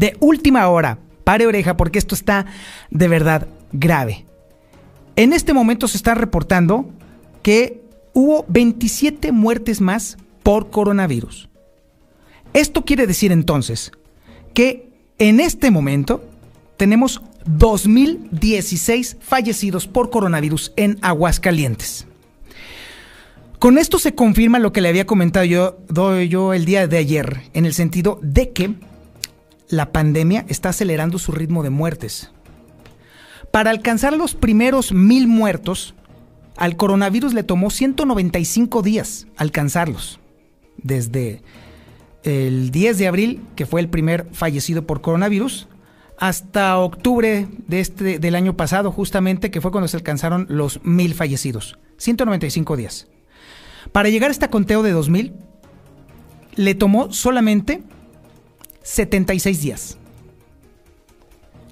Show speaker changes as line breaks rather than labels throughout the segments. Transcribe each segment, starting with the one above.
de última hora. Pare oreja porque esto está de verdad grave. En este momento se está reportando que hubo 27 muertes más por coronavirus. Esto quiere decir entonces que en este momento tenemos 2.016 fallecidos por coronavirus en Aguascalientes. Con esto se confirma lo que le había comentado yo, yo el día de ayer, en el sentido de que la pandemia está acelerando su ritmo de muertes. Para alcanzar los primeros mil muertos, al coronavirus le tomó 195 días alcanzarlos. Desde el 10 de abril, que fue el primer fallecido por coronavirus, hasta octubre de este, del año pasado, justamente, que fue cuando se alcanzaron los mil fallecidos. 195 días. Para llegar a este conteo de 2000, le tomó solamente 76 días.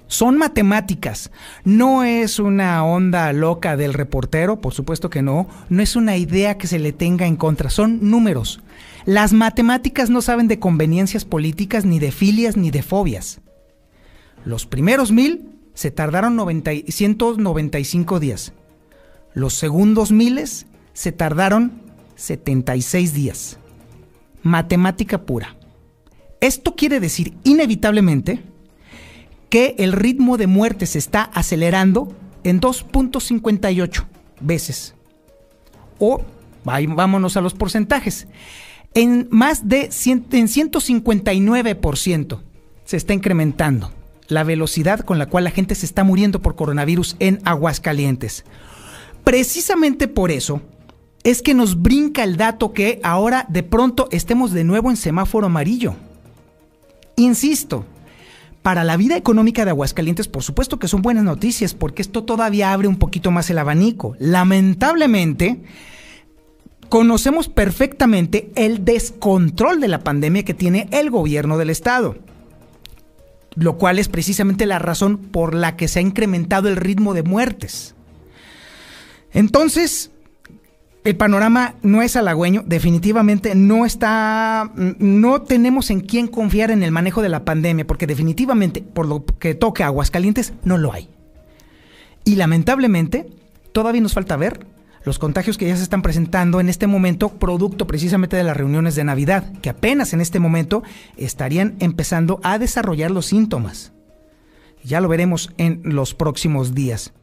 Son matemáticas. No es una onda loca del reportero, por supuesto que no. No es una idea que se le tenga en contra. Son números. Las matemáticas no saben de conveniencias políticas, ni de filias, ni de fobias. Los primeros mil se tardaron 195 días. Los segundos miles se tardaron 76 días. Matemática pura. Esto quiere decir inevitablemente que el ritmo de muerte se está acelerando en 2.58 veces. O vámonos a los porcentajes. En más de en 159% se está incrementando la velocidad con la cual la gente se está muriendo por coronavirus en Aguascalientes. Precisamente por eso es que nos brinca el dato que ahora de pronto estemos de nuevo en semáforo amarillo. Insisto, para la vida económica de Aguascalientes, por supuesto que son buenas noticias, porque esto todavía abre un poquito más el abanico. Lamentablemente, conocemos perfectamente el descontrol de la pandemia que tiene el gobierno del estado, lo cual es precisamente la razón por la que se ha incrementado el ritmo de muertes. Entonces, el panorama no es halagüeño, definitivamente no está, no tenemos en quién confiar en el manejo de la pandemia, porque definitivamente, por lo que toca a Aguascalientes, no lo hay. Y lamentablemente, todavía nos falta ver los contagios que ya se están presentando en este momento, producto precisamente de las reuniones de Navidad, que apenas en este momento estarían empezando a desarrollar los síntomas. Ya lo veremos en los próximos días.